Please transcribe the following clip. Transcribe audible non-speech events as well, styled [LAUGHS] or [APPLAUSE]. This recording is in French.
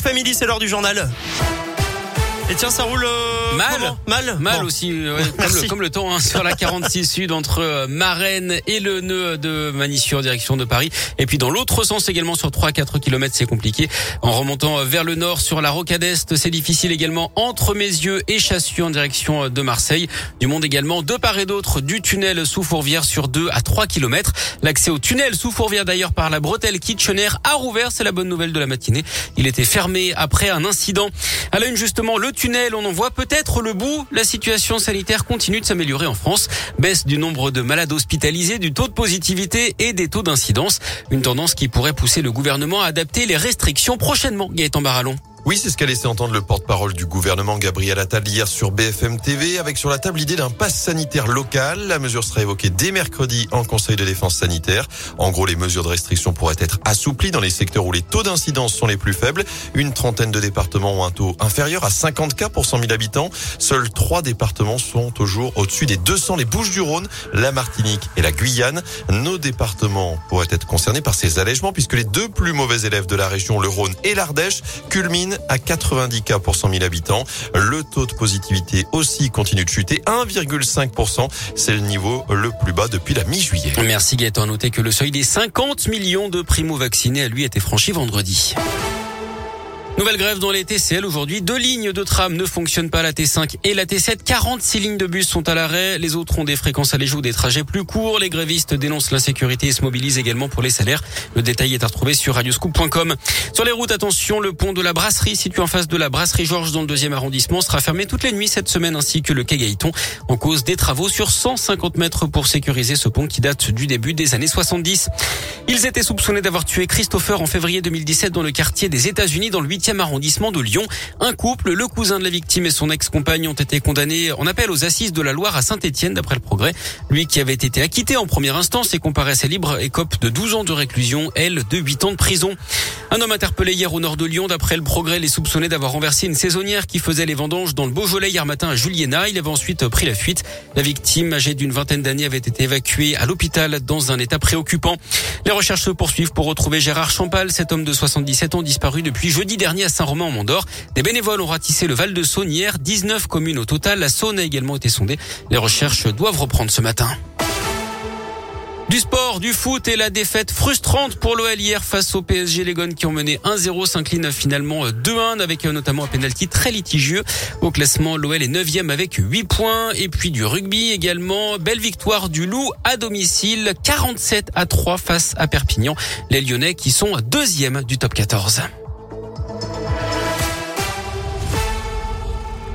Family, c'est l'heure du journal. Et tiens, ça roule euh, mal, mal, mal Bon. aussi, [LAUGHS] ouais, comme, le, comme le temps hein, sur la 46 sud entre euh, Marennes et le nœud de Manissure en direction de Paris. Et puis dans l'autre sens également sur 3 4 km, c'est compliqué. En remontant euh, vers le nord sur la rocade est, c'est difficile également entre Mézieux et Chassieux en direction euh, de Marseille. Du monde également de part et d'autre du tunnel sous Fourvière sur 2 à 3 km. L'accès au tunnel sous Fourvière d'ailleurs par la bretelle Kitchener a rouvert, c'est la bonne nouvelle de la matinée. Il était fermé après un incident. À la une justement, le on en voit peut-être le bout. La situation sanitaire continue de s'améliorer en France. Baisse du nombre de malades hospitalisés, du taux de positivité et des taux d'incidence. Une tendance qui pourrait pousser le gouvernement à adapter les restrictions prochainement. Gaëtan Barallon. Oui, c'est ce qu'a laissé entendre le porte-parole du gouvernement Gabriel Attal hier sur BFM TV, avec sur la table l'idée d'un pass sanitaire local. La mesure sera évoquée dès mercredi en Conseil de défense sanitaire. En gros, les mesures de restriction pourraient être assouplies dans les secteurs où les taux d'incidence sont les plus faibles. Une trentaine de départements ont un taux inférieur à 50 cas pour 100 000 habitants. Seuls trois départements sont au jour au-dessus des 200, les Bouches-du-Rhône, la Martinique et la Guyane. Nos départements pourraient être concernés par ces allègements puisque les deux plus mauvais élèves de la région, le Rhône et l'Ardèche, culminent à 90 cas pour 100 000 habitants. Le taux de positivité aussi continue de chuter, 1,5%. C'est le niveau le plus bas depuis la mi-juillet. Merci Gaëtan. Notez que le seuil des 50 millions de primo-vaccinés a lui été franchi vendredi. Nouvelle grève dans les TCL aujourd'hui. Deux lignes de tram ne fonctionnent pas, la T5 et la T7. 46 lignes de bus sont à l'arrêt. Les autres ont des fréquences allégées ou des trajets plus courts. Les grévistes dénoncent l'insécurité et se mobilisent également pour les salaires. Le détail est à retrouver sur radioscoop.com. Sur les routes, attention, le pont de la brasserie situé en face de la brasserie Georges dans le deuxième arrondissement sera fermé toutes les nuits cette semaine ainsi que le quai Gaëton en cause des travaux sur 150 mètres pour sécuriser ce pont qui date du début des années 70. Ils étaient soupçonnés d'avoir tué Christopher en février 2017 dans le quartier des États-Unis dans le 8e arrondissement de Lyon. Un couple, le cousin de la victime et son ex-compagne ont été condamnés en appel aux assises de la Loire à Saint-Étienne d'après le progrès. Lui qui avait été acquitté en première instance et comparaissait libre écope de 12 ans de réclusion, elle de 8 ans de prison. Un homme interpellé hier au nord de Lyon d'après le progrès les soupçonnés d'avoir renversé une saisonnière qui faisait les vendanges dans le Beaujolais hier matin à Juliena. Il avait ensuite pris la fuite. La victime, âgée d'une vingtaine d'années, avait été évacuée à l'hôpital dans un état préoccupant. Les recherches se poursuivent pour retrouver Gérard Champal, cet homme de 77 ans disparu depuis jeudi dernier à Saint-Romain en Mandor. Des bénévoles ont ratissé le Val de Saône hier, 19 communes au total. La Saône a également été sondée. Les recherches doivent reprendre ce matin. Du sport, du foot et la défaite frustrante pour l'OL hier face au PSG. Les Gones qui ont mené 1-0 s'inclinent finalement 2-1 avec notamment un penalty très litigieux. Au classement, l'OL est 9e avec 8 points. Et puis du rugby également. Belle victoire du Loup à domicile. 47 à 3 face à Perpignan. Les Lyonnais qui sont deuxième du top 14.